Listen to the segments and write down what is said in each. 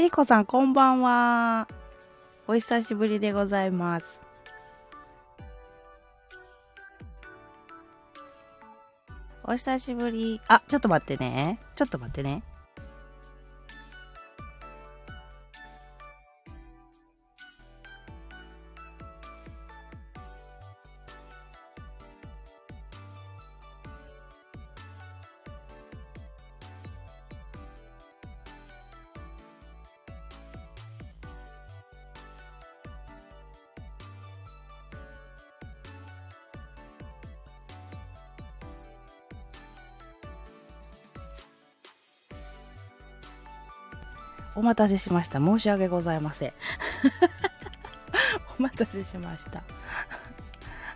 りこさん、こんばんは。お久しぶりでございます。お久しぶり。あ、ちょっと待ってね。ちょっと待ってね。お待たせしました。申し訳ございません。お待たせしました。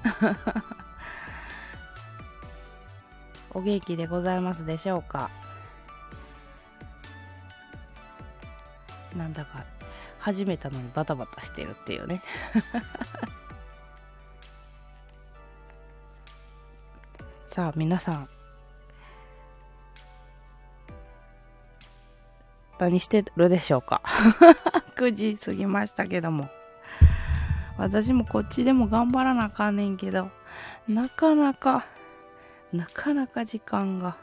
お元気でございますでしょうか？なんだか始めたのにバタバタしてるっていうね さあ皆さん何してるでしょうか。9時過ぎましたけども。私もこっちでも頑張らなあかんねんけどなかなかなかなか時間が。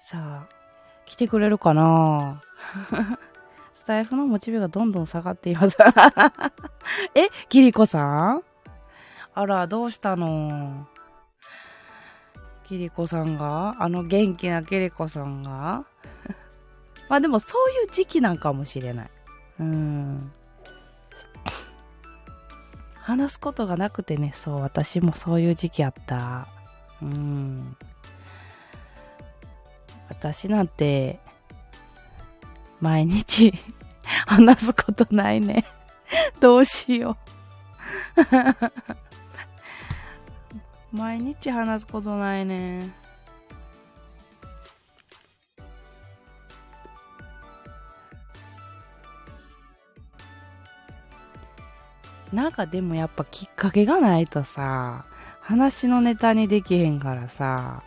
さあ来てくれるかな。スタイフのモチベがどんどん下がっています。え、キリコさん？あら、どうしたの？キリコさんが？あの元気なキリコさんが？まあでもそういう時期なんかもしれない。うん。話すことがなくてね、そう、私もそういう時期あった。うん。私なんて、毎日 話すことないね どうしよう 毎日話すことないね。なんかでもやっぱきっかけがないとさ、話のネタにできへんからさ、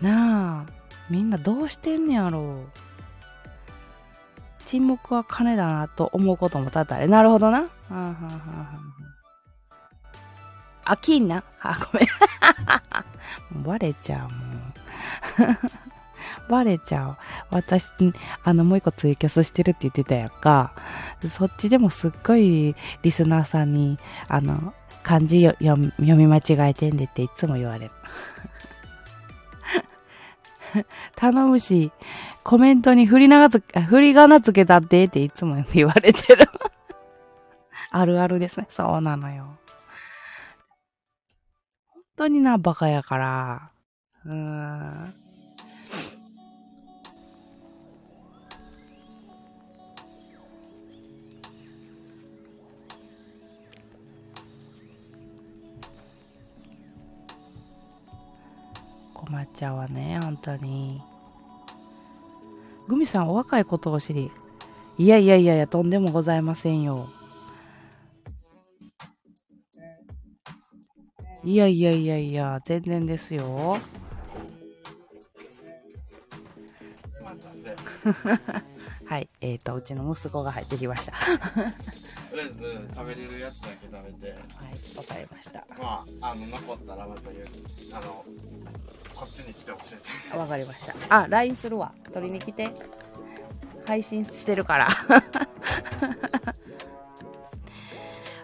なあ、みんなどうしてんねやろう。沈黙は金だなと思うことも多々あれ。なるほどな。あ、はあ、金な。あ、ごめん。バレちゃう、もう。バレちゃう。私、あの、もう一個ツイキャスしてるって言ってたやんか。そっちでもすっごいリスナーさんに、あの、漢字読み間違えてんでっていつも言われる。頼むし、コメントに振り長つ、振り仮名つけたってっていつも言われてる。あるあるですね。そうなのよ。本当にな、バカやから。うーん。困っちゃうわね、本当に。グミさん、お若いことを知り。いやいやいやいや、とんでもございませんよ。いやいやいやいや、全然ですよ。はい、えっ、ー、と、うちの息子が入ってきました。とりあえず食べれるやつだけ食べて。はいわかりました。まああの残ったらまた言うあのこっちに来て教えて。わかりました。あ LINE するわ。取りに来て。配信してるから。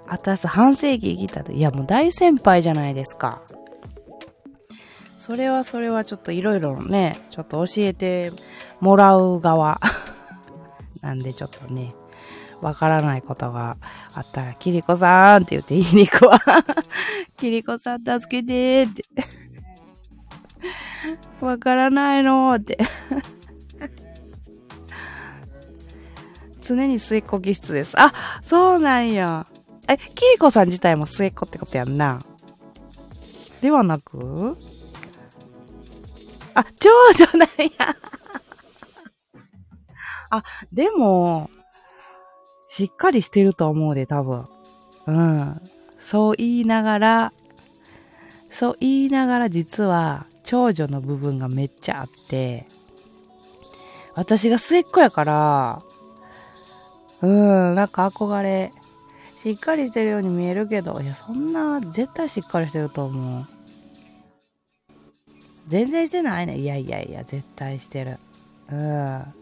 あたす半世紀生きたと。いやもう大先輩じゃないですか。それはそれはちょっといろいろねちょっと教えてもらう側。なんでちょっとねわからないことがあったら、キリコさんって言って言いに行くわ。キリコさん助けてって。わからないのって。常に末っ子気質です。あ、そうなんや。え、キリコさん自体も末っ子ってことやんな。ではなく？あ、長女なんや。あ、でも、しっかりしてると思うで、多分。うん。そう言いながら、そう言いながら実は長女の部分がめっちゃあって、私が末っ子やから、うん、なんか憧れ、しっかりしてるように見えるけど、いや、そんな、絶対しっかりしてると思う。全然してないね。いやいやいや、絶対してる。うん。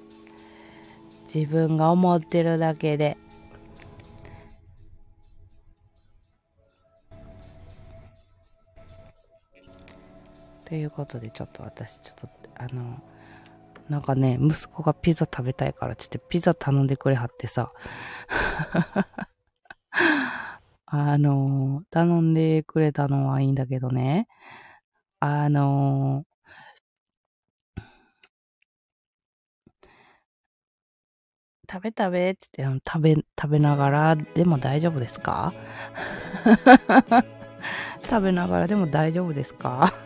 自分が思ってるだけで。ということでちょっと私ちょっとあのなんかね息子がピザ食べたいからちょっとピザ頼んでくれはってさあの頼んでくれたのはいいんだけどねあの食べ食べって言って、食べ、食べながらでも大丈夫ですか？食べながらでも大丈夫ですか？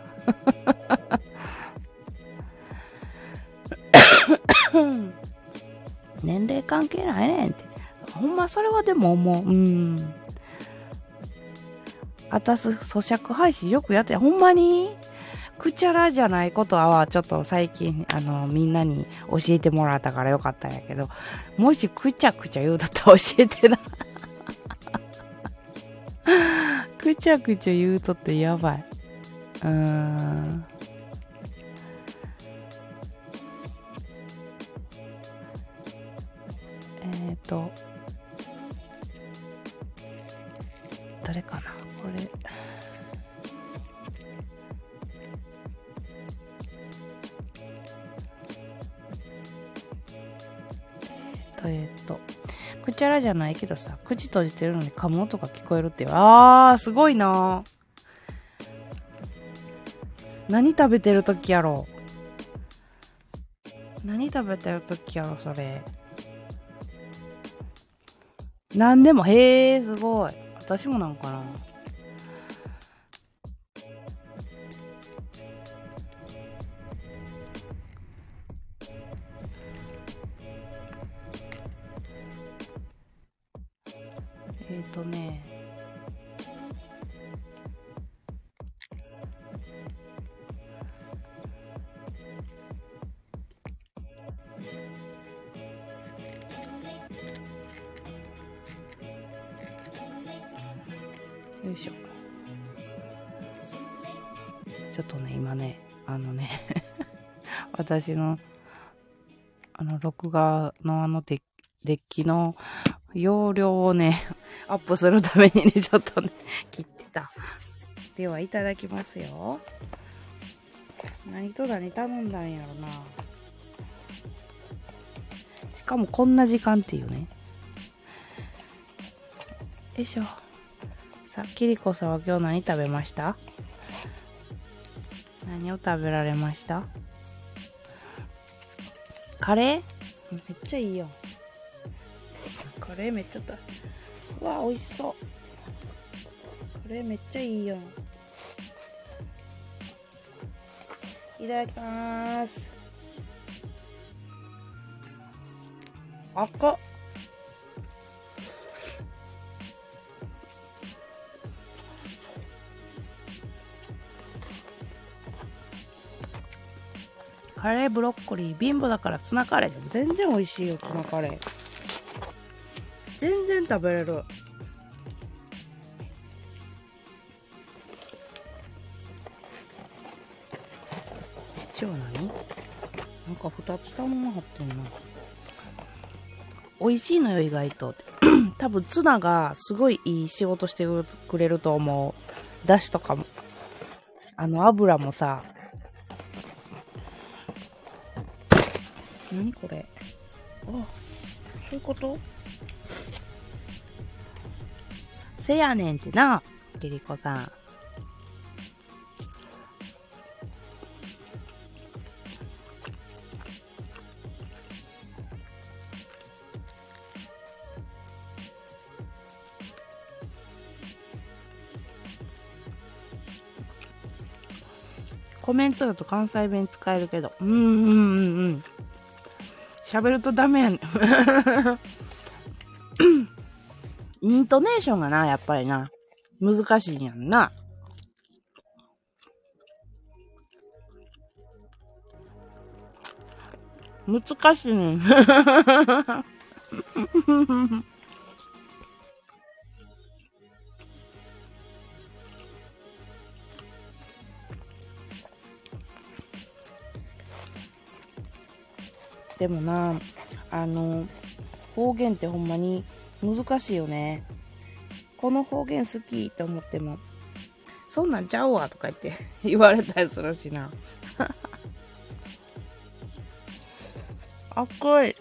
年齢関係ないねんって。ほんまそれはでも思う。うん。あたす咀嚼配信よくやって、ほんまに？くちゃらじゃないことはちょっと最近あのみんなに教えてもらったからよかったんやけどもしくちゃくちゃ言うとったら教えてな。くちゃくちゃ言うとってやばい。うーん。えっ、ー、とどれかな？ちゃらじゃないけどさ、口閉じてるのに噛む音が聞こえるっていう。あー、すごいな何食べてる時やろ何食べてる時やろそれ。何でも、へえ、すごい。私もなんかな。とね。よいしょ。ちょっとね、今ね、あのね 私の、あの、録画のあのデデッキの容量をね、アップするためにね、ちょっとね、切ってた。では、いただきますよ。何と何頼んだんやろな。しかもこんな時間っていうね。よいしょ。さあ、キリコさんは今日何食べました？何を食べられました？カレー？めっちゃいいよ。カレーめっちゃたうわ美味しそう。カレーめっちゃいいよ。いただきます。赤。っカレーブロッコリー貧乏だからツナカレーでも全然美味しいよツナカレー。然食べれる。一応何？なんか2つ玉も入ってんな。美味しいのよ意外と。多分ツナがすごいいい仕事してくれると思う。だしとかも。あの油もさ。何これ？あそういうこと？せやねんってな、キリコさん。コメントだと関西弁使えるけど。うんうんうんうん。喋るとダメやねん。ントネーションがな、やっぱりな、難しいんやんな。難しいねん。でもな、あの、方言ってほんまに難しいよね。この方言好きと思っても、そんなんちゃうわとか言って 言われたりするしな。赤い。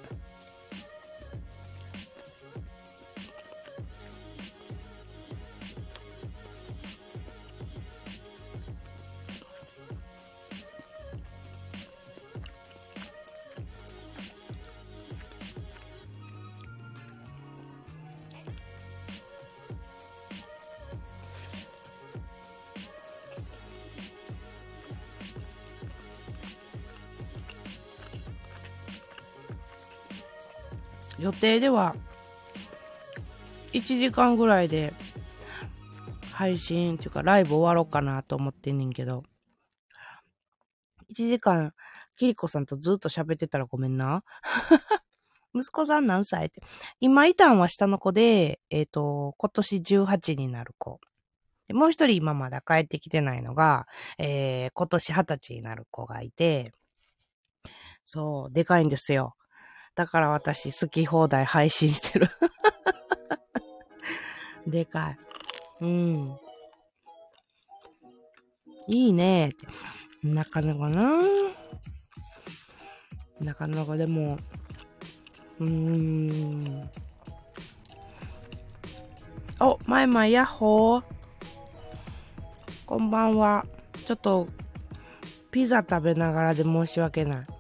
では1時間ぐらいで配信っていうかライブ終わろうかなと思ってんねんけど、1時間、キリコさんとずっと喋ってたらごめんな。息子さん何歳って。今いたんは下の子で、えっ、ー、と、今年18になる子。でもう一人今まだ帰ってきてないのが、えー、今年20歳になる子がいて、そう、でかいんですよ。だから私好き放題配信してる。でかい。うん。いいね。なかなかな？なかなかでも、うーん。お、まいまいやっほー。こんばんは。ちょっと、ピザ食べながらで申し訳ない。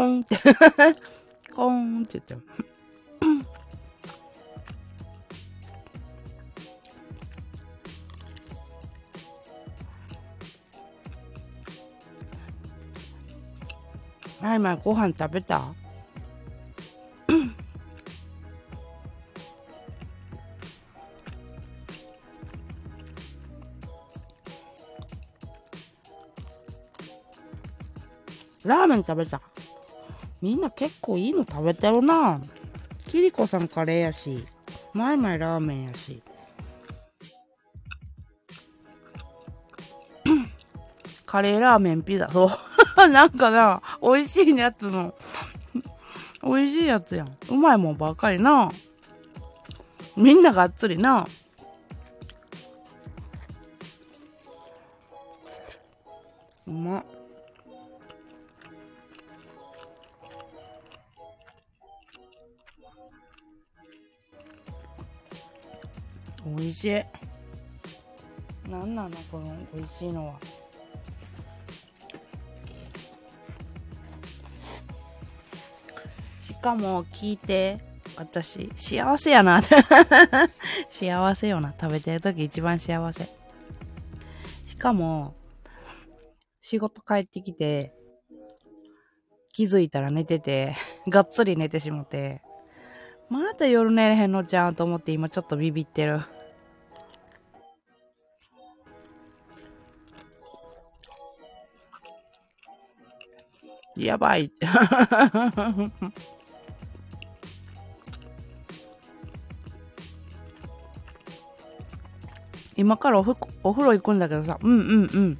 コン。って、コーンって言ってる。まいまいご飯食べた？ラーメン食べた？みんな結構いいの食べてるな。キリコさんカレーやしマイマイラーメンやし。カレーラーメンピザそう。なんかな美味しいやつの。美味しいやつやん。うまいもんばっかりな。みんながっつりな。美味。しいなんなのこの美味しいのは。しかも聞いて私幸せやな。幸せよな。食べてる時一番幸せ。しかも仕事帰ってきて気づいたら寝ててがっつり寝てしもてまだ夜寝れへんのじゃんと思って今ちょっとビビってる。やばい。今からおふお風呂行くんだけどさ、うんうんうん。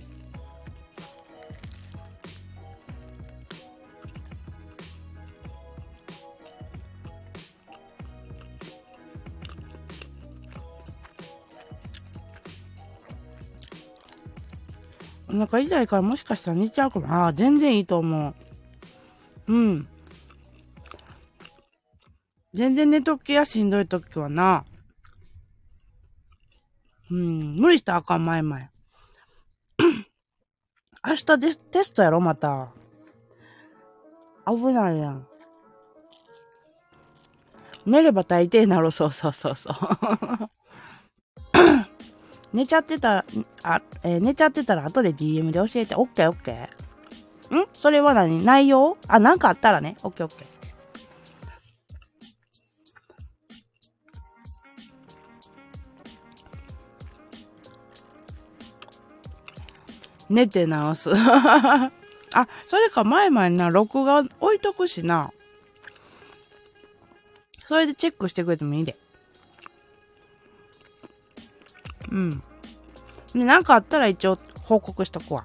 お腹痛いからもしかしたら寝ちゃうかも。ああ、全然いいと思う。うん。全然寝ときやしんどいときはな。うん、無理したらあかん、前々。明日でテストやろ、また。危ないやん。寝れば大抵なろ、そうそうそうそう。寝ちゃってたら、あ、えー寝ちゃってたら後で DM で教えて。オッケーオッケー。ん？それは何？内容？あ、なんかあったらね。オッケーオッケー。寝て直す。あ、それか前々な、録画置いとくしな。それでチェックしてくれてもいいで。うん。で、なんかあったら一応報告しとくわ。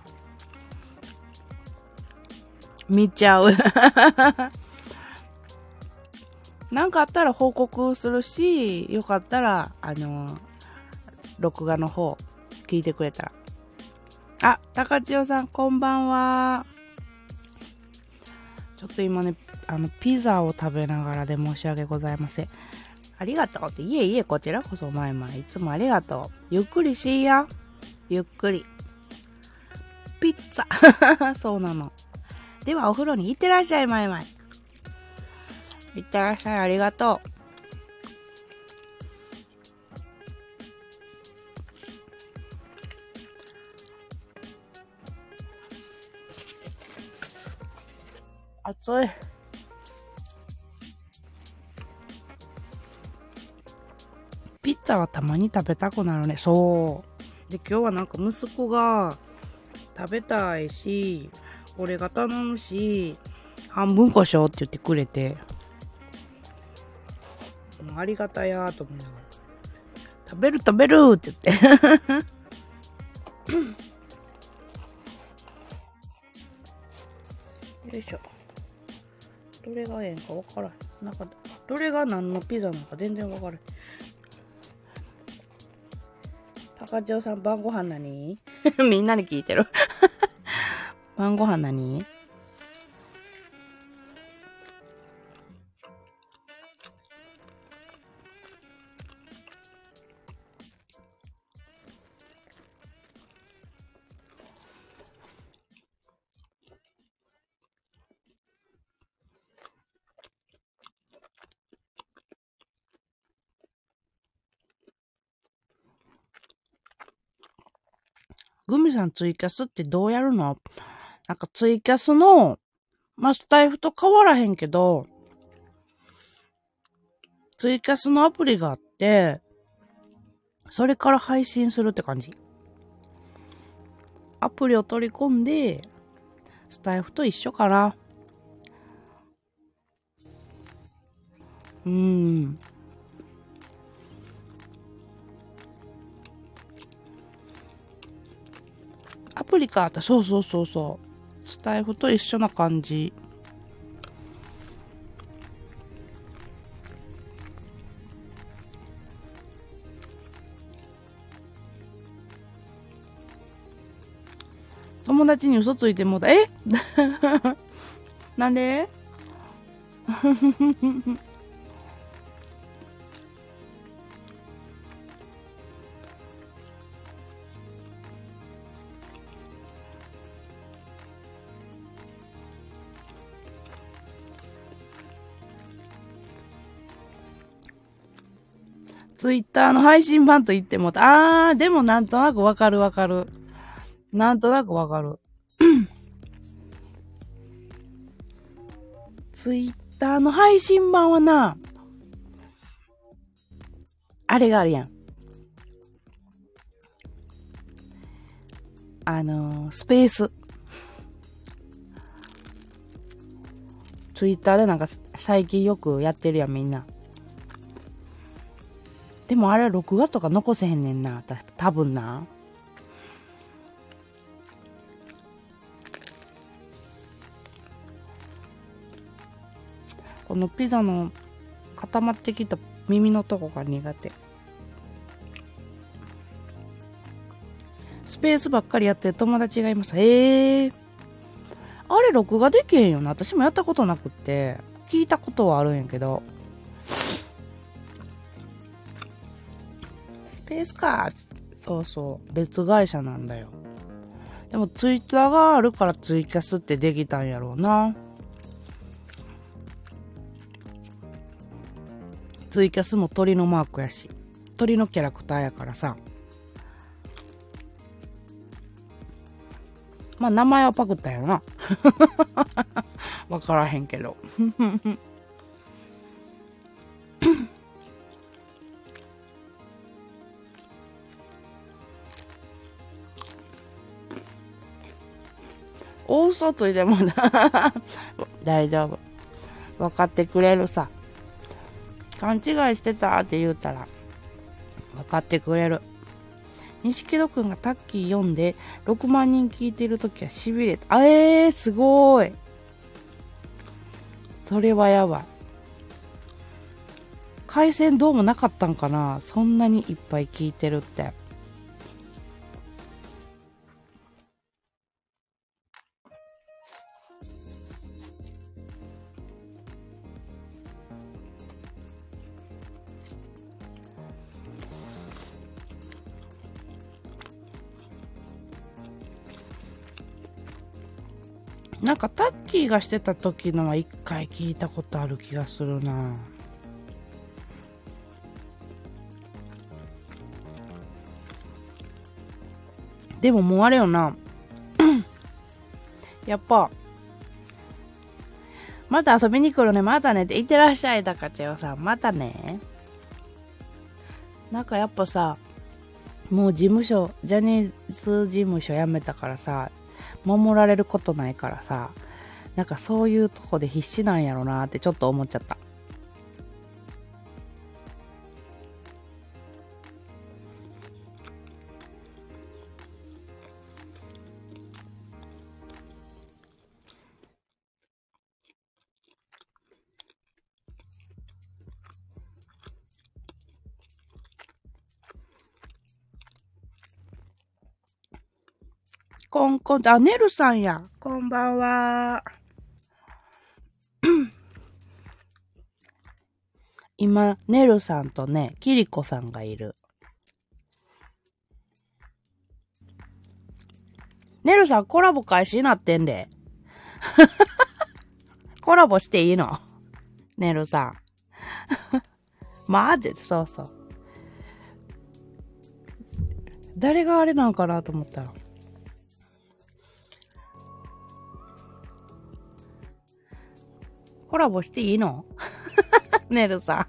見ちゃう。なんかあったら報告するし、よかったら、あの録画の方、聞いてくれたら。あ、高千代さん、こんばんは。ちょっと今ね、あの、ピザを食べながらで申し訳ございません。ありがとうって、いえいえ、こちらこそ、前々、いつもありがとう。ゆっくりしいや。ゆっくり。ピッツァ。そうなの。では、お風呂に行ってらっしゃい、前々。行ってらっしゃい、ありがとう。暑い。ピッツァはたまに食べたくなるね。そう。で、今日はなんか息子が食べたいし、俺が頼むし、半分こしようって言ってくれて、ありがたやーと思いながら、食べる食べるって言って。よいしょ。どれがええんか分からん。なんかどれが何のピザなのか全然分からん。高千代さん晩ご飯何？みんなに聞いてる。晩ご飯何？グミさんツイキャスってどうやるの？なんかツイキャスの、まあ、スタイフと変わらへんけど、ツイキャスのアプリがあって、それから配信するって感じ。アプリを取り込んで、スタイフと一緒かな。うーん。アプリか、そうそうそうそう。スタイフと一緒な感じ。友達に嘘ついてもだ、え？なんで？ツイッターの配信版と言っても、あー、でもなんとなくわかるわかる。なんとなくわかる。ツイッターの配信版はな、あれがあるやん。あのー、スペース。ツイッターでなんか最近よくやってるやん、みんな。でもあれ録画とか残せへんねんな。た多分な。このピザの固まってきた耳のとこが苦手。スペースばっかりやってる友達がいます。ええー、あれ録画できへんよな。私もやったことなくって、聞いたことはあるんやけど。ペースか？そうそう。別会社なんだよ。でもツイッターがあるからツイキャスってできたんやろうな。ツイキャスも鳥のマークやし。鳥のキャラクターやからさ。まあ名前はパクったやろな。わからへんけど。大嘘ついてもな 大丈夫。分かってくれるさ。勘違いしてたって言うたら、分かってくれる。錦戸くんがタッキー読んで6万人聞いてるときはしびれた。あえー、すごい。それはやばい。回線どうもなかったんかなそんなにいっぱい聞いてるって。なんかタッキーがしてた時のは一回聞いたことある気がするな。でももうあれよな。やっぱまた遊びに来るね。またね。って言ってらっしゃいだかちよさ。んまたね。なんかやっぱさもう事務所ジャニーズ事務所辞めたからさ守られることないからさなんかそういうとこで必死なんやろなってちょっと思っちゃった。コンあ、ネルさんや。こんばんは。今、ネルさんとね、キリコさんがいる。ネルさんコラボ開始になってんで。コラボしていいの？ネルさん。マジそうそう。誰があれなんかなと思ったら。コラボしていいの？ネルさん。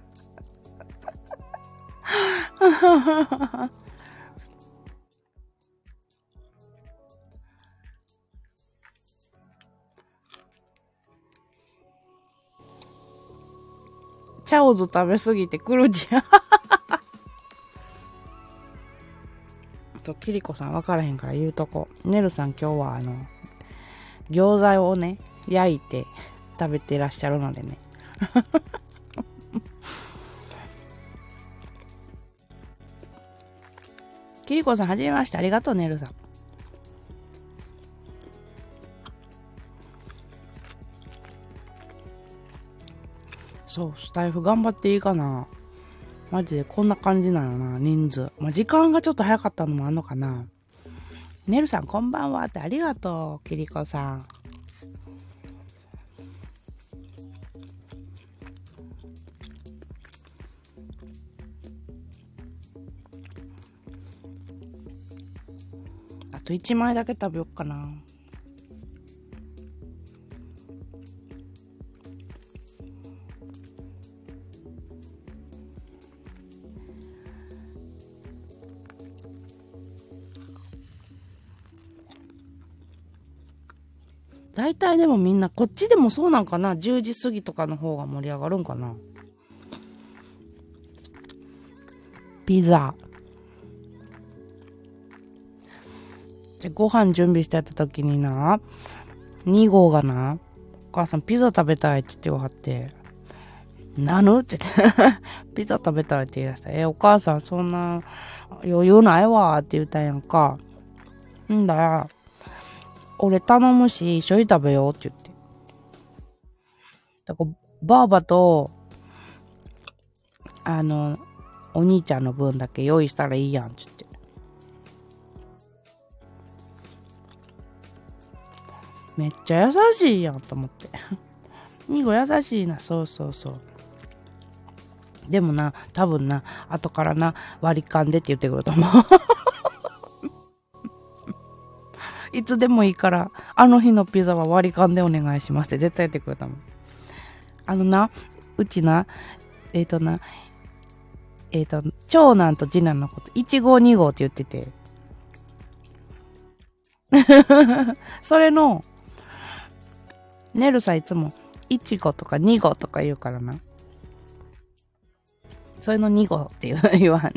チャオズ食べすぎてくるじゃん。と、キリコさん分からへんから言うとこ。ネルさん今日はあの、餃子をね、焼いて食べてらっしゃるのでね。キリコさん、はじめまして。ありがとう、ネルさん。そう、スタイフ頑張っていいかな。マジでこんな感じなのな、人数。まあ、時間がちょっと早かったのもあんのかな。ネルさんこんばんはってありがとう、キリコさん。と1枚だけ食べよっかな。大体でもみんな、こっちでもそうなんかな ?10 時過ぎとかの方が盛り上がるんかなピザ。じゃ、ご飯準備してた時にな、2号がな、お母さんピザ食べたいって言ってわはって、なぬって言って、ピザ食べたいって言い出した。え、お母さんそんな余裕ないわって言ったんやんか。んだよ。俺頼むし、一緒に食べようって言って。だから、ばあばと、あの、お兄ちゃんの分だけ用意したらいいやん、って言って。めっちゃ優しいやん、と思って。ニゴ優しいな、そうそうそう。でもな、多分な、後からな、割り勘でって言ってくると思う。いつでもいいから、あの日のピザは割り勘でお願いしますって絶対言ってくれたもん。あのな、うちな、えっ、ー、とな、えっ、ー、と、長男と次男のこと、1号2号って言ってて。それの、ネルさいつも、1号とか2号とか言うからな。それの2号って言わんね。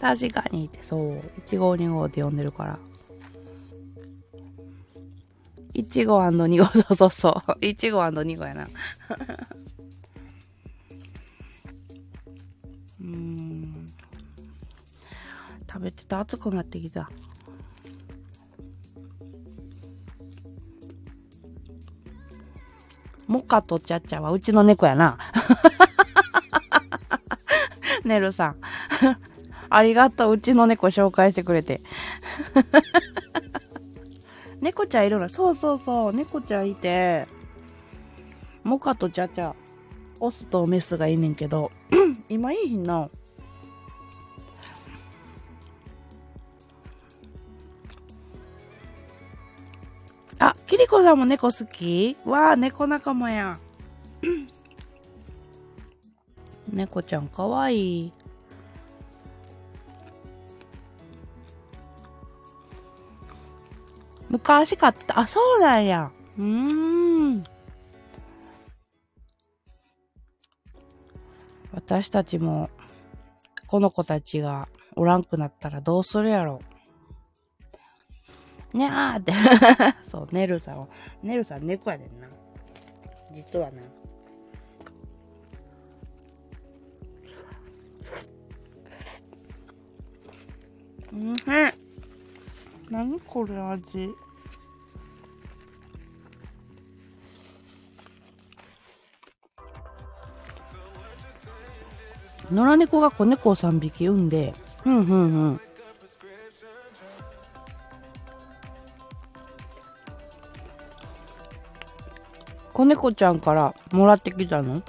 確かにって、そう。1号2号って呼んでるから。1号 &2 号、そうそうそう。1号 &2 号やな。うん。食べてた熱くなってきた。モカとチャチャはうちの猫やな。ねるさん。ありがとう。うちの猫紹介してくれて。猫ちゃんいるの？そうそうそう。猫ちゃんいて、モカとチャチャ、オスとメスがいいねんけど、今いいひんな。キリコさんも猫好き？わあ、猫仲間や。猫ちゃんかわいい。昔買ってた。あ、そうなんや。うーん。私たちも、この子たちがおらんくなったらどうするやろう。にゃーって。そう、ネルさんは、ネルさん猫やねんな。実はな。うんへん何これ味野良猫が子猫を3匹産んでうんうんうん子猫ちゃんからもらってきたの？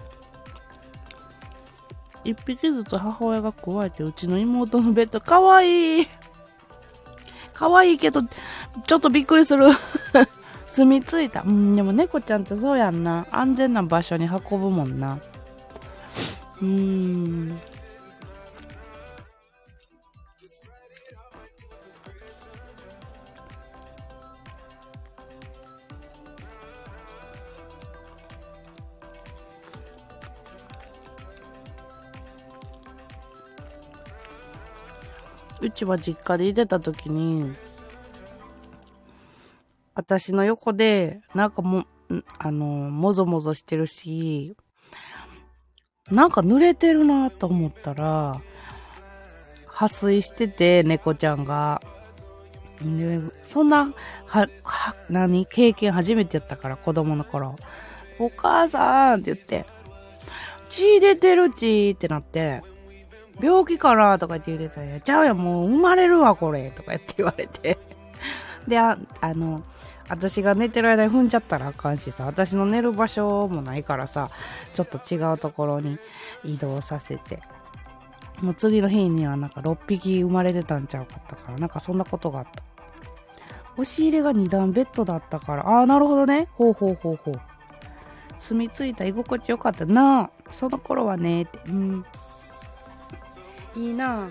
一匹ずつ母親が加えてうちの妹のベッド。かわいい。かわいいけどちょっとびっくりする。住み着いた。うんでも猫ちゃんってそうやんな。安全な場所に運ぶもんな。うーん。ちは実家でいてた時に私の横でなんかもあのもぞもぞしてるしなんか濡れてるなと思ったら破水してて猫ちゃんが。でそんなはは何経験初めてやったから子供の頃。お母さんって言って血出てる血ってなって。病気かな？とかって言ってたら、ちゃうやん、もう生まれるわ、これ、とかって言われて。で、あ、あの、私が寝てる間に踏んじゃったらあかんしさ、私の寝る場所もないからさ、ちょっと違うところに移動させて。もう次の日にはなんか6匹生まれてたんちゃうかったから、なんかそんなことがあった。押し入れが2段ベッドだったから、ああ、なるほどね。ほうほうほうほう。住み着いた居心地よかったなその頃はね、うん。いいな。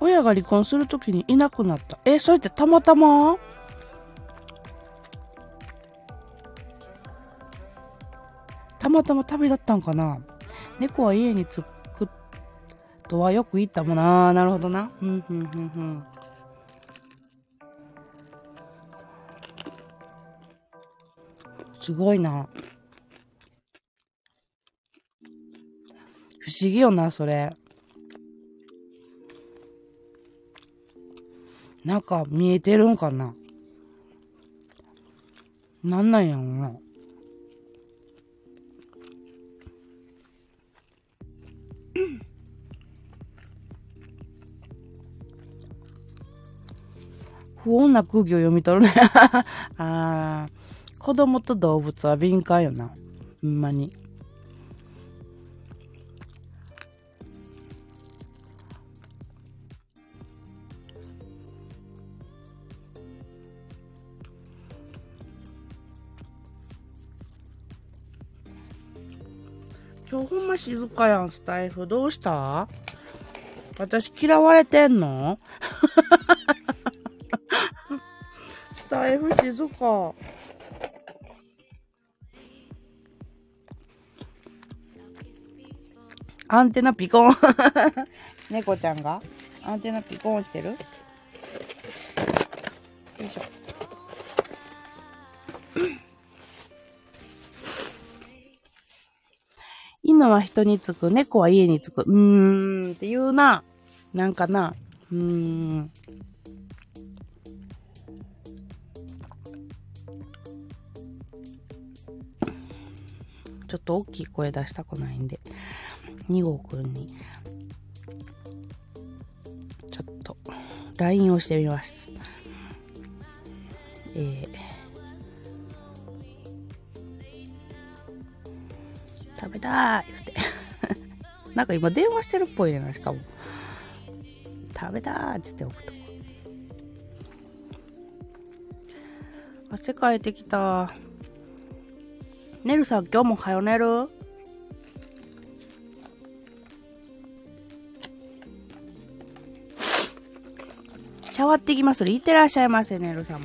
親が離婚するときにいなくなった。え、それってたまたま？たまたま旅立ったんかな。猫は家に着くとはよく言ったもんな。なるほどな。うん、うん、うん、うん。すごいな。不思議よな、それ。なんか見えてるんかななんなんやろな。不穏な空気を読み取るね。あー子供と動物は敏感よな。ほんまに。今日ほんま静かやん、スタイフ。どうした？私嫌われてんの？タイフ静か。アンテナピコン。猫ちゃんが？アンテナピコンしてる？よいしょ。犬は人につく、猫は家につく。うーんって言うな。なんかな。うーん。ちょっと大きい声出したくないんで、2号くんに、ちょっと、LINE をしてみます。えー、食べたいって。なんか今電話してるっぽいじゃないしかも。食べたーって言っておくと。汗かいてきた。ねるさん、今日もはよ寝るシャワってきますいってらっしゃいませ、ねる様。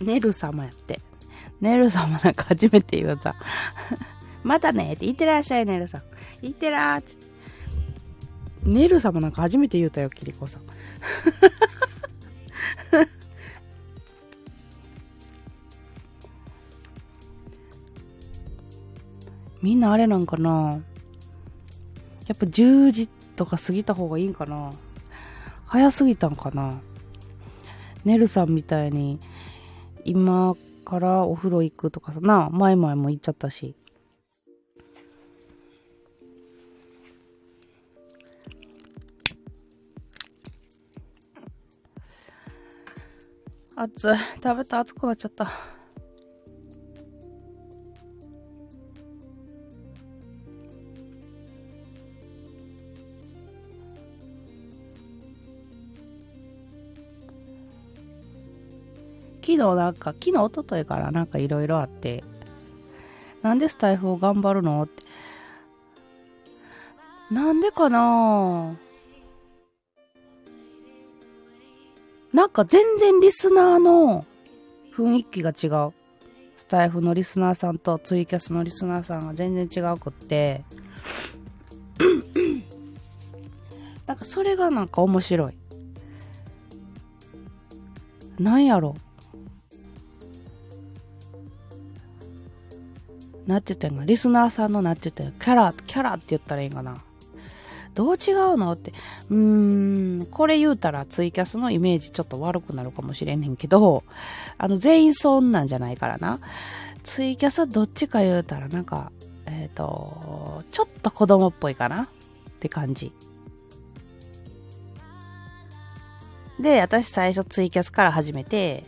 ねる様やって。ねる様なんか初めて言うた。またねって、いってらっしゃい、ねるさん。いってらーって。ねる様なんか初めて言うたよ、キリコさん。みんなあれなんかな。やっぱ10時とか過ぎた方がいいんかな。早すぎたんかな。ねるさんみたいに今からお風呂行くとかさな前々も言っちゃったし。熱い。食べた熱くなっちゃった。昨日なんか昨日一昨日からなんかいろいろあってなんでスタイフを頑張るのってなんでかな？なんか全然リスナーの雰囲気が違う。スタイフのリスナーさんとツイキャスのリスナーさんが全然違うくって。なんかそれがなんか面白い。なんやろ？なんて言ったんかリスナーさんのなんて言ったキャラ、キャラって言ったらいいんかな。どう違うのって。うーん、これ言うたらツイキャスのイメージちょっと悪くなるかもしれんねんけど、あの、全員そんなんじゃないからな。ツイキャスはどっちか言うたらなんか、えっ、と、ちょっと子供っぽいかなって感じ。で、私最初ツイキャスから始めて、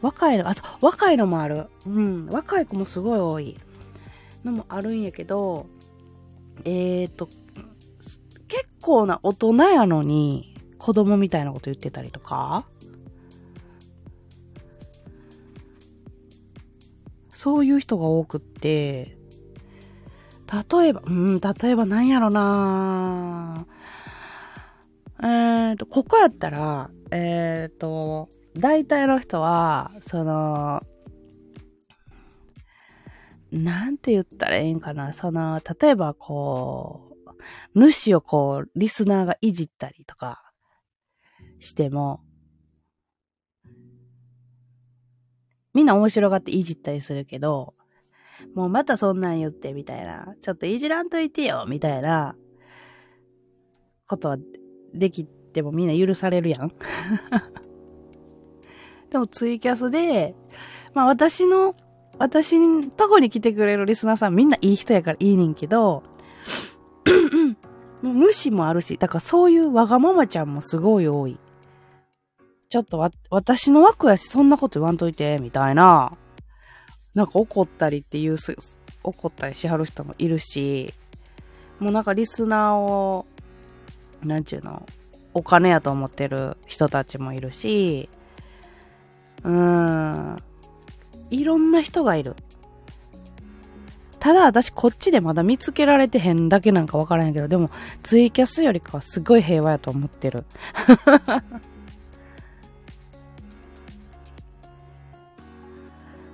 若いの、あ、そう、若いのもある。うん、若い子もすごい多いのもあるんやけど、えっ、と、結構な大人やのに子供みたいなこと言ってたりとか。そういう人が多くって例えばうん例えばなんやろな。えっ、とここやったらえっ、と大体の人はそのなんて言ったらええんかなその例えばこう主をこう、リスナーがいじったりとかしても、みんな面白がっていじったりするけど、もうまたそんなん言ってみたいな、ちょっといじらんといてよみたいなことはできてもみんな許されるやん。でもツイキャスで、まあ私の、私のとこに来てくれるリスナーさんみんないい人やからいいねんけど、無視もあるし、だからそういうわがままちゃんもすごい多い。ちょっとわ、私の枠やし、そんなこと言わんといて、みたいな。なんか怒ったりっていう、怒ったりしはる人もいるし、もうなんかリスナーを、なんちゅうの、お金やと思ってる人たちもいるし、うーん、いろんな人がいる。ただ私こっちでまだ見つけられてへんだけなんかわからへんけど、でもツイキャスよりかはすごい平和やと思ってる。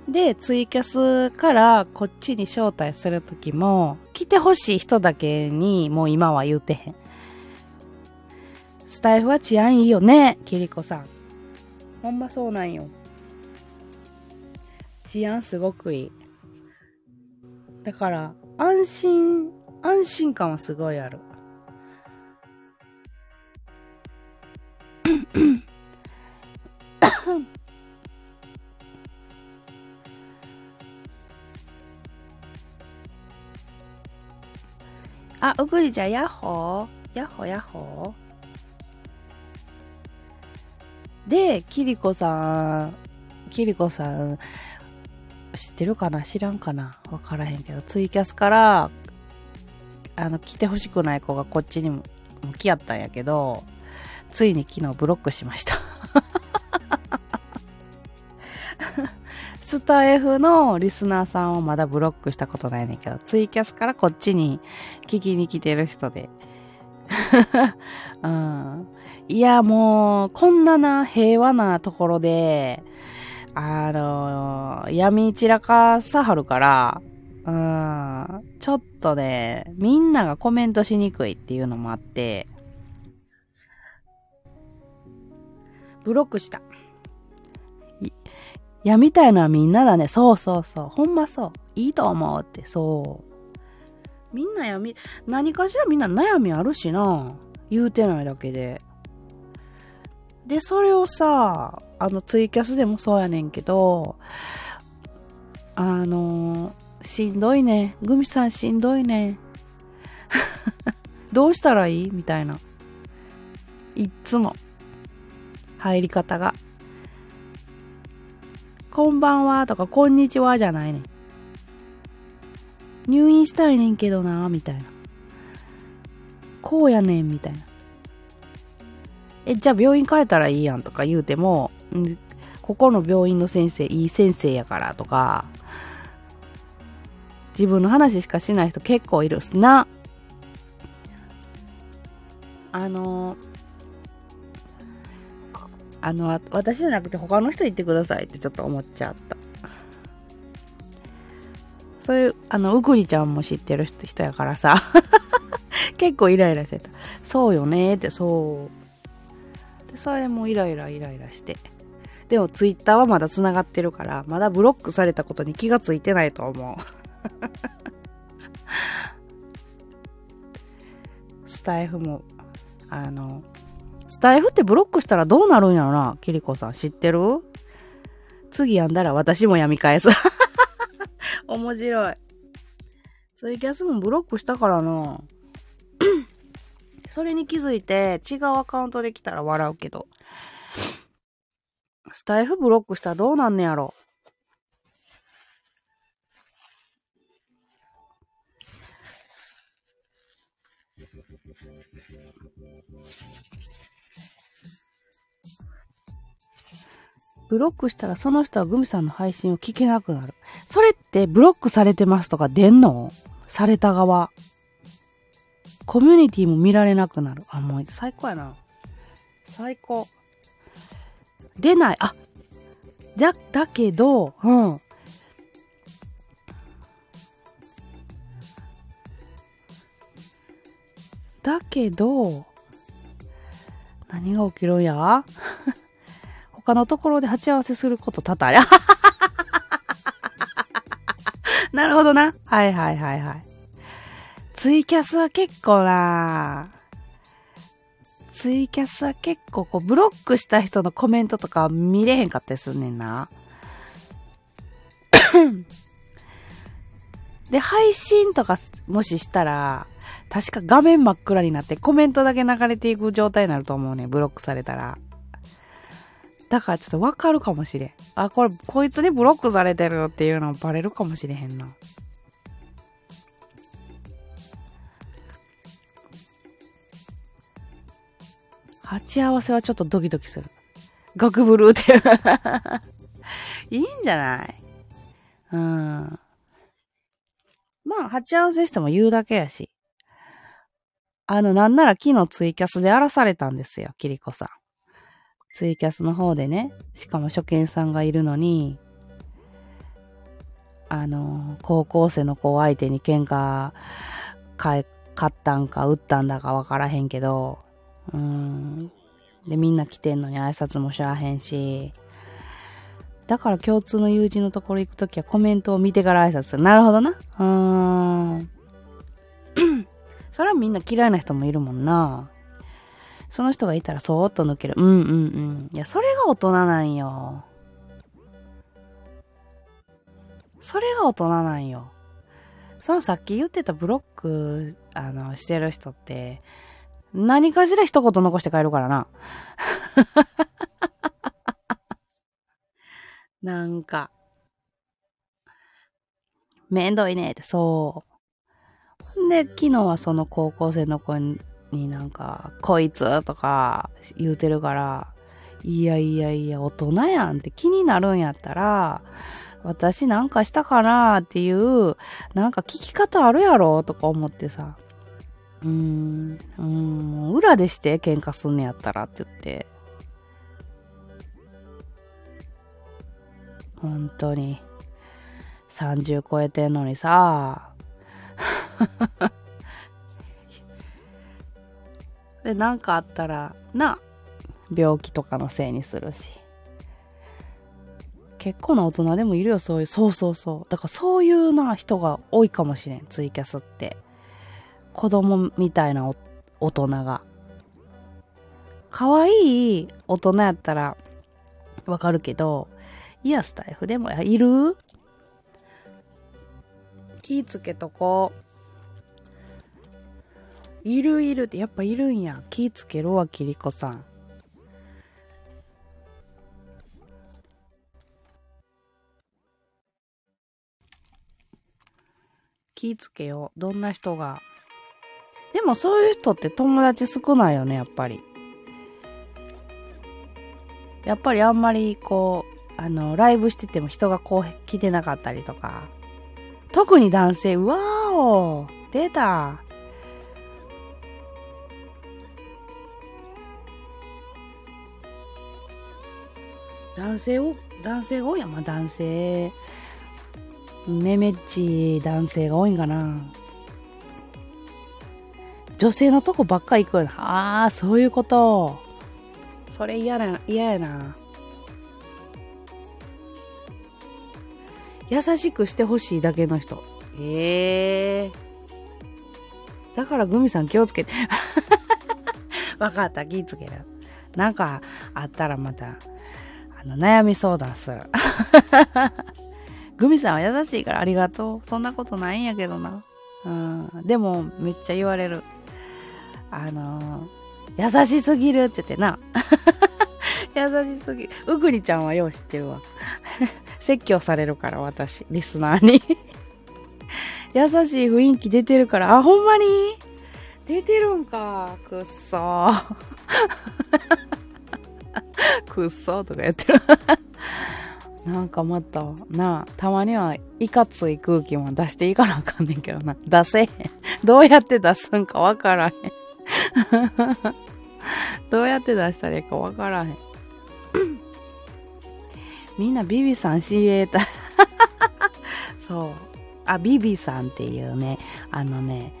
で、ツイキャスからこっちに招待するときも、来てほしい人だけにもう今は言うてへん。スタイフは治安いいよね、キリコさん。ほんまそうなんよ。治安すごくいい。だから、安心、安心感はすごいある。あ、うぐりちゃん、ヤッホーヤッホーヤッホーで、キリコさん、キリコさん、知ってるかな？知らんかな？わからへんけど、ツイキャスから、あの、来てほしくない子がこっちにもも来やったんやけど、ついに昨日ブロックしました。スタイフのリスナーさんをまだブロックしたことないねんけど、ツイキャスからこっちに聞きに来てる人で。うん、いや、もう、こんなな、平和なところで、あの、闇散らかさはるから、うん、ちょっとね、みんながコメントしにくいっていうのもあって、ブロックした。いやみたいのはみんなだね。そうそうそう。ほんまそう。いいと思うって、そう。みんなやみ、何かしらみんな悩みあるしな。言うてないだけで。で、それをさ、あの、ツイキャスでもそうやねんけど、あのしんどいね。グミさんしんどいね。どうしたらいい？みたいな。いっつも。入り方が。こんばんはとか、こんにちはじゃないねん。入院したいねんけどな、みたいな。こうやねん、みたいな。え、じゃあ病院帰ったらいいやんとか言うても、んここの病院の先生、いい先生やからとか、自分の話しかしない人結構いるすな。あの、あの、私じゃなくて他の人言ってくださいってちょっと思っちゃった。そういう、あの、うぐりちゃんも知ってる人やからさ、結構イライラしてた。そうよねって、そう。で、それでもイライライライラして。でもツイッターはまだ繋がってるから、まだブロックされたことに気がついてないと思う。スタイフも、あの、スタイフってブロックしたらどうなるんやろな、キリコさん。知ってる？次やんだら私もやみ返す。面白い。ツイキャスもブロックしたからな。それに気づいて違うアカウントできたら笑うけど。スタイフブロックしたらどうなんねやろ。ブロックしたらその人はグミさんの配信を聞けなくなる。それってブロックされてますとか出んの？された側。コミュニティも見られなくなる。あ、もう最高やな。最高。出ない。あ、だ、だけど、うん。だけど、何が起きるんや？他のところで鉢合わせすること多々ありゃ。なるほどな。はいはいはいはい。ツイキャスは結構なツイキャスは結構こうブロックした人のコメントとか見れへんかったりすんねんな。で、配信とかもししたら、確か画面真っ暗になってコメントだけ流れていく状態になると思うね。ブロックされたら。だからちょっとわかるかもしれん。あ、これ、こいつにブロックされてるっていうのバレるかもしれへんな。鉢合わせはちょっとドキドキする。ガクブルーって いいんじゃない？うん。まあ、鉢合わせしても言うだけやし。あの、なんなら昨日ツイキャスで荒らされたんですよ、キリコさん。ツイキャスの方でね、しかも初見さんがいるのに、あの、高校生の子相手に喧嘩買ったんか、撃ったんだかわからへんけど、うん。で、みんな来てんのに挨拶もしゃあへんし、だから共通の友人のところ行くときはコメントを見てから挨拶する。なるほどな。うーん。それはみんな嫌いな人もいるもんな。その人がいたらそーっと抜ける。うんうんうん。いや、それが大人なんよ。それが大人なんよ。そのさっき言ってたブロック、あの、してる人って、何かしら一言残して帰るからな。なんか、めんどいねって、そう。で、昨日はその高校生の子になんか、こいつとか言うてるから、いやいやいや、大人やんって気になるんやったら、私なんかしたかなっていう、なんか聞き方あるやろとか思ってさ。うん、うん、裏でして喧嘩すんねやったらって言って。本当に。30超えてんのにさ。で、なんかあったら、な、病気とかのせいにするし。結構な大人でもいるよ、そういう。そうそうそう。だからそういうな人が多いかもしれん、ツイキャスって。子供みたいな大人が。可愛い大人やったらわかるけど、いや、スタイフでもいる？気ぃつけとこう。いるいるって、やっぱいるんや。気ぃつけろわ、キリコさん。気ぃつけよ。どんな人が。でもそういう人って友達少ないよね、やっぱり。やっぱりあんまりこう、あの、ライブしてても人がこう来てなかったりとか。特に男性、うわーお出た男性を、男性が多いや。まあ男性、めめっち男性が多いんかな。女性のとこばっか行くよな。ああ、そういうこと。それ嫌な、嫌やな。優しくしてほしいだけの人。ええだからグミさん気をつけて。わかった、気ぃつける。なんかあったらまた、あの、悩み相談する。グミさんは優しいからありがとう。そんなことないんやけどな。うん。でも、めっちゃ言われる。あのー、優しすぎるって言ってな。優しすぎ。うぐりちゃんはよう知ってるわ。説教されるから、私、リスナーに。優しい雰囲気出てるから、あ、ほんまに？出てるんか。くっそー。くっそーとかやってる。なんかまた、なあ、たまにはいかつい空気も出していかなあかんねんけどな。出せへん。どうやって出すんかわからへん。どうやって出したらいいかわからへん。みんなビビさん CA たそう。あ、ビビさんっていうね、あのね、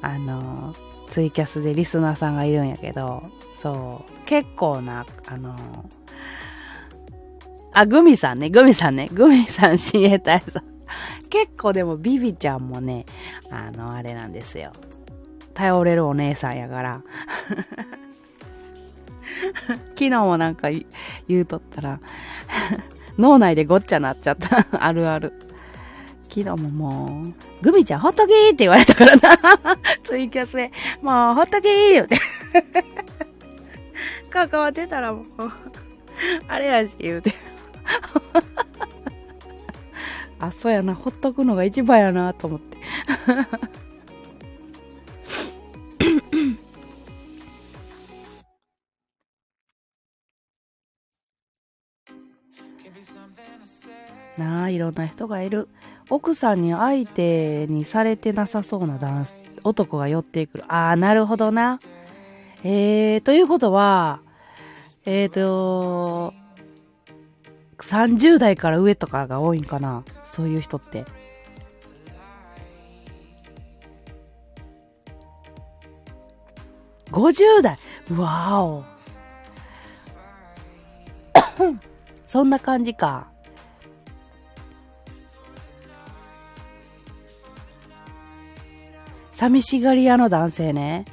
あの、ツイキャスでリスナーさんがいるんやけど、そう。結構な、あの、あ、グミさんね、グミさんね、グミさん親衛隊さん。結構でもビビちゃんもね、あの、あれなんですよ。頼れるお姉さんやから。昨日もなんか言うとったら、脳内でごっちゃなっちゃった。あるある。昨日ももう、グミちゃんほっとけーって言われたからな。ツイキャスで、もうほっとけー言うて。関わってたらもう、あれやし言うて。あ、そうやな、ほっとくのが一番やなと思って。なあ、いろんな人がいる。奥さんに相手にされてなさそうな男男が寄ってくる。ああ、なるほどな。えー、ということは、えーと、30代から上とかが多いんかなそういう人って。50代うわーお。そんな感じか。寂しがり屋の男性ね。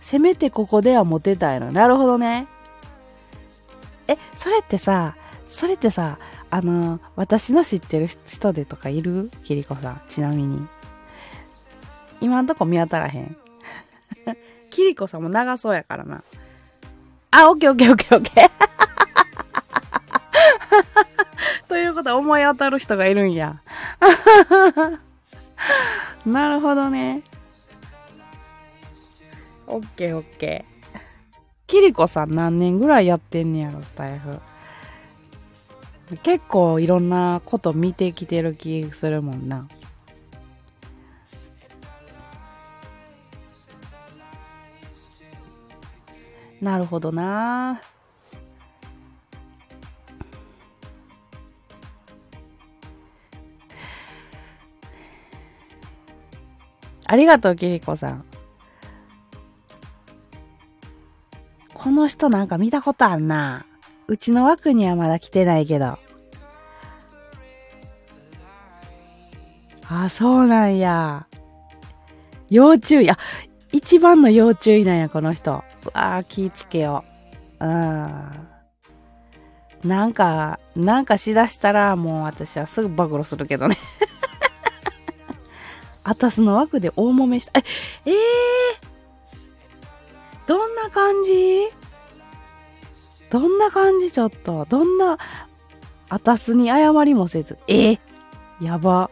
せめてここではモテたいの。なるほどね。え、それってさ、それってさ、あの、私の知ってる人でとかいる？キリコさん。ちなみに。今んとこ見当たらへん。キリコさんも長そうやからな。あ、オッケーオッケーオッケーオッケー。ということ思い当たる人がいるんや。なるほどね。オッケーオッケー。キリコさん何年ぐらいやってんねやろ、スタイフ。結構いろんなこと見てきてる気するもんな。なるほどな。ありがとう、キリコさん。この人なんか見たことあんな。うちの枠にはまだ来てないけど。あ、そうなんや。要注意。あ、一番の要注意なんや、この人。うわー、気ぃつけよう。うん。なんか、なんかしだしたら、もう私はすぐ暴露するけどね。あたすの枠で大揉めした。え、えー、どんな感じ？どんな感じちょっと？どんな、あたすに謝りもせず。えやば。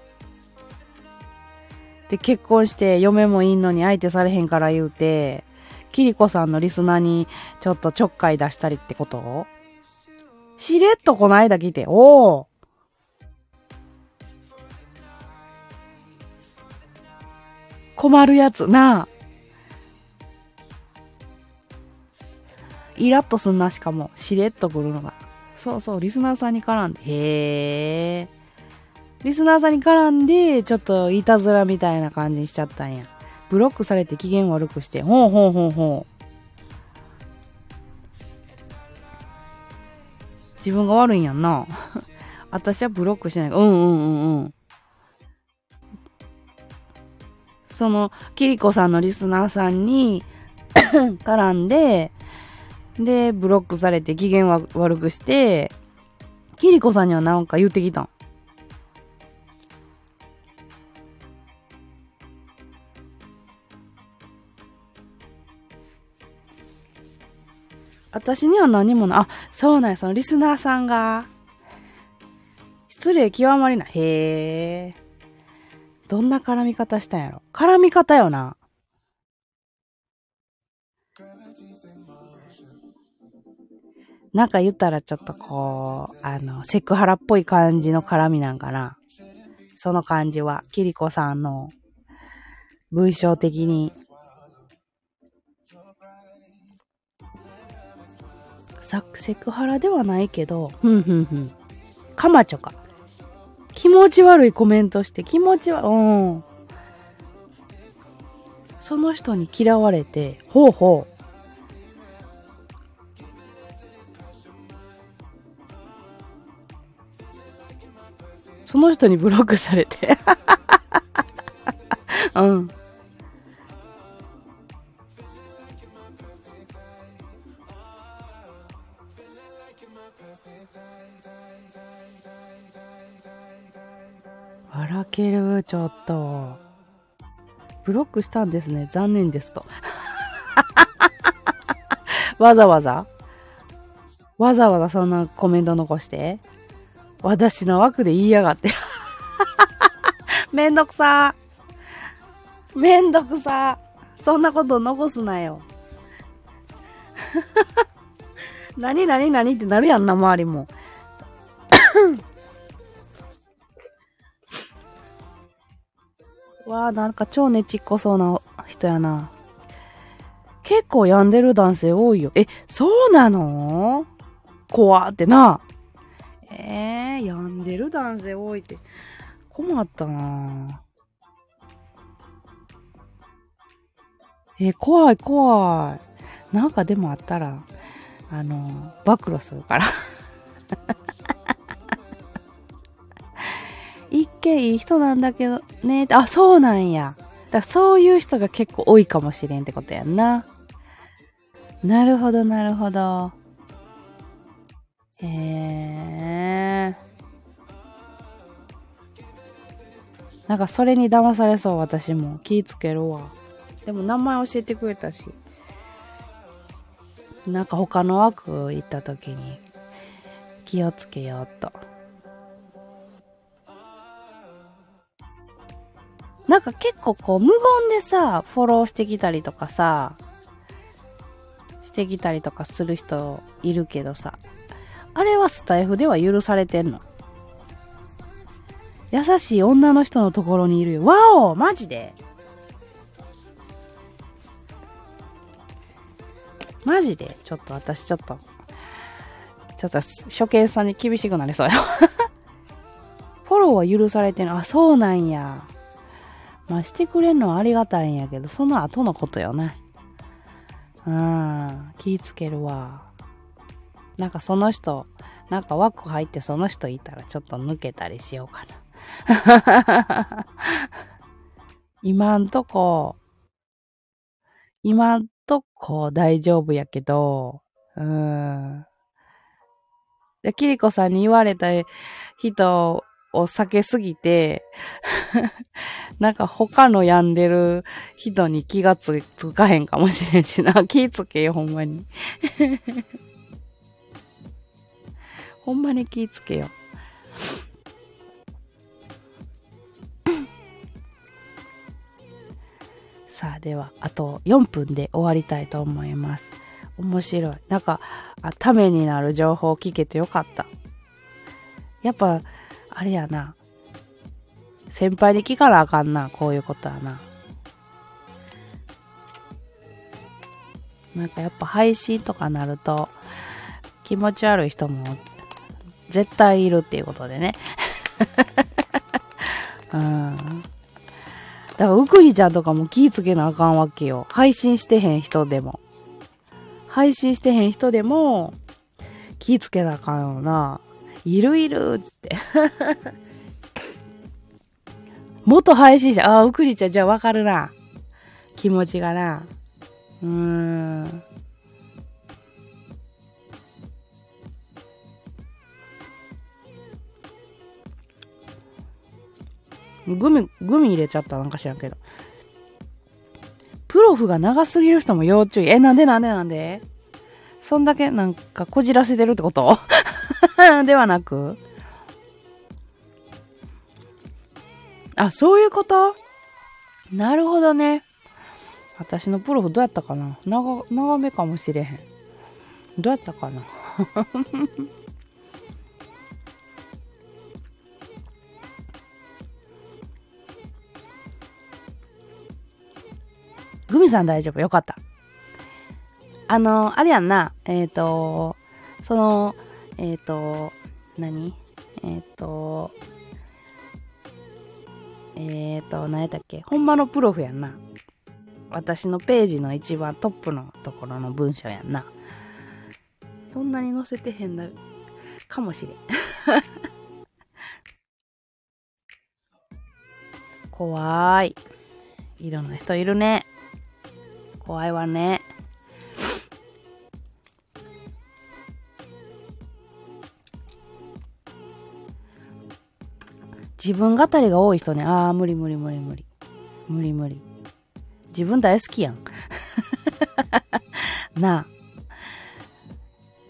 で、結婚して嫁もいんのに相手されへんから言うて、キリコさんのリスナーにちょっとちょっかい出したりってこと？しれっとこの間来て、おお困るやつな。イラッとすんな、しかも。しれっとくるのが。そうそう、リスナーさんに絡んで。へえ。リスナーさんに絡んで、ちょっといたずらみたいな感じにしちゃったんや。ブロックされて機嫌悪くして。ほうほうほうほう。自分が悪いんやんな。私はブロックしない。うんうんうんうん。その、キリコさんのリスナーさんに 絡んで、で、ブロックされて機嫌は悪くして、キリコさんにはなんか言ってきたん。私には何もな、あ、そうなんや、そのリスナーさんが、失礼極まりない。へえ。どんな絡み方したんやろ絡み方よな。なんか言ったらちょっとこう、あの、セクハラっぽい感じの絡みなんかな。その感じは、キリコさんの文章的にサセクハラではないけど、ふんふんふん。カマチョか。気持ち悪いコメントして気持ちは、うん。その人に嫌われて、ほうほう。その人にブロックされて うん。笑ける、ちょっと。ブロックしたんですね。残念ですと。わざわざわざわざそんなコメント残して私の枠で言いやがって。めんどくさ。めんどくさ。そんなこと残すなよ。何何何ってなるやんな、周りも。わあ、なんか超ねちっこそうな人やな。結構病んでる男性多いよ。え、そうなの？怖ってな。えー、病んでる男性多いって。困ったなえ怖い怖い。なんかでもあったら、あの、暴露するから一見いい人なんだけどね。あ、そうなんや。だそういう人が結構多いかもしれんってことやんな。なるほど、なるほど。へえ。なんかそれに騙されそう、私も。気ぃつけるわ。でも名前教えてくれたし。なんか他の枠行った時に気をつけようと。なんか結構こう無言でさ、フォローしてきたりとかさ、してきたりとかする人いるけどさ、あれはスタイフでは許されてんの？優しい女の人のところにいるよ。わおマジで？マジで？ちょっと私ちょっと、ちょっと初見さんに厳しくなりそうよ フォローは許されてるあ、そうなんや。まあしてくれんのはありがたいんやけど、その後のことよね。うん、気ぃつけるわ。なんかその人、なんか枠入ってその人いたらちょっと抜けたりしようかな。今んとこ、今んとこ大丈夫やけど、うん。で、キリコさんに言われた人を避けすぎて、なんか他の病んでる人に気がつかへんかもしれんしな。気つけよ、ほんまに。ほんまに気つけよ。さあ、では、あと4分で終わりたいと思います。面白い。なんか、あためになる情報を聞けてよかった。やっぱ、あれやな。先輩に聞かなあかんな、こういうことはな。なんかやっぱ配信とかなると、気持ち悪い人も絶対いるっていうことでね。うん。だから、うくりちゃんとかも気ぃつけなあかんわけよ。配信してへん人でも。配信してへん人でも、気ぃつけなあかんよな。いるいるっつって。元配信者、ああ、うくりちゃんじゃあわかるな。気持ちがな。うーん。グミ、グミ入れちゃったなんか知らんけど。プロフが長すぎる人も要注意。え、なんでなんでなんでそんだけなんかこじらせてるってこと？ではなく？あ、そういうこと？なるほどね。私のプロフどうやったかな？長、長めかもしれへん。どうやったかな？グミさん大丈夫？よかった。あの、あれやんな。えっ、ー、と、その、えっ、ー、と、何？えっ、ー、と、えっ、と、何やったっけ？ほんまのプロフやんな。私のページの一番トップのところの文章やんな。そんなに載せてへんな、かもしれん。怖い。いろんな人いるね。怖いわね。自分語りが多い人ね。ああ、無理無理無理無理。無理無理。自分大好きやん。なあ。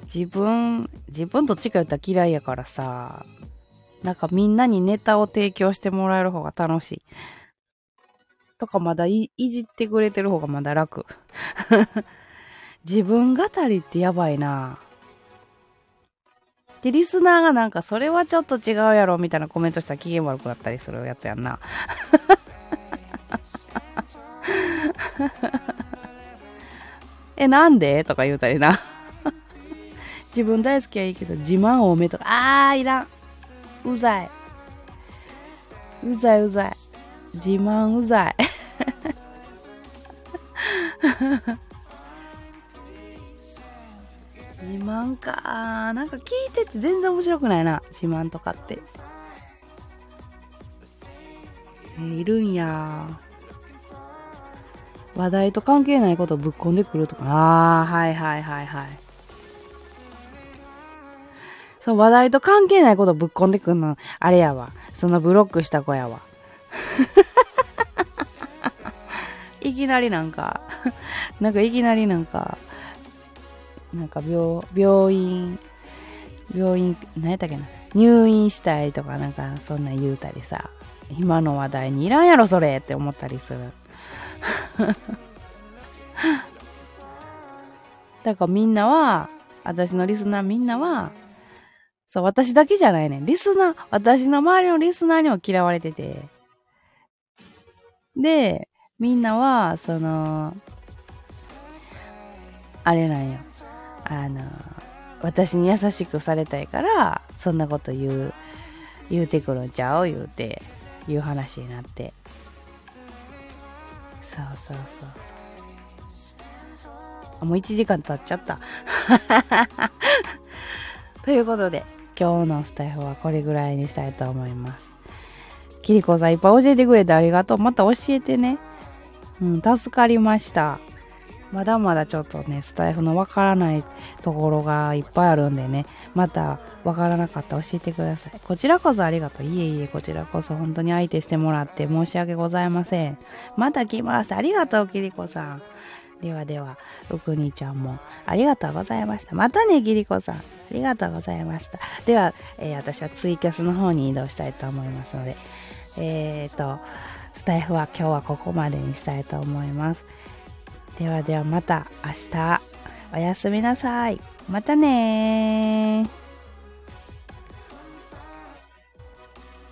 自分、自分どっちか言ったら嫌いやからさ。なんかみんなにネタを提供してもらえる方が楽しい。とかまだいいじってくれてる方がまだ楽。自分語りってやばいなで、リスナーがなんかそれはちょっと違うやろみたいなコメントしたら機嫌悪くなったりするやつやんな。え、なんで？とか言うたりな。自分大好きはいいけど、自慢多めとか、あー、いらん。うざい。うざいうざい。自慢うざい。自慢かなんか聞いてて全然面白くないな。自慢とかって。えー、いるんや。話題と関係ないことをぶっ込んでくるとか。ああ、はいはいはいはい。そう、話題と関係ないことぶっ込んでくるの、あれやわ。そのブロックした子やわ。いきなりなんか なんかいきなりなんか、なんか病、病院、病院、何やったっけな、入院したいとかなんかそんな言うたりさ、今の話題にいらんやろそれって思ったりする。だからみんなは、私のリスナーみんなは、そう、私だけじゃないねリスナー、私の周りのリスナーにも嫌われてて。で、みんなは、その、あれなんよ。あの、私に優しくされたいから、そんなこと言う、言うてくるんちゃう言うて、いう話になって。そうそうそうそう。もう1時間経っちゃった。ということで今日のスタイフはこれぐらいにしたいと思いますキリコさんいっぱい教えてくれてありがとうまた教えてねうん助かりましたまだまだちょっとねスタイフのわからないところがいっぱいあるんでねまたわからなかったら教えてくださいこちらこそありがとういえいえこちらこそ本当に相手してもらって申し訳ございませんまた来ますありがとうキリコさんではでは、うくにちゃんもありがとうございました。またね、ギリコさん。ありがとうございました。では、えー、私はツイキャスの方に移動したいと思いますので、えっ、ー、と、スタイフは今日はここまでにしたいと思います。ではではまた明日、おやすみなさい。またね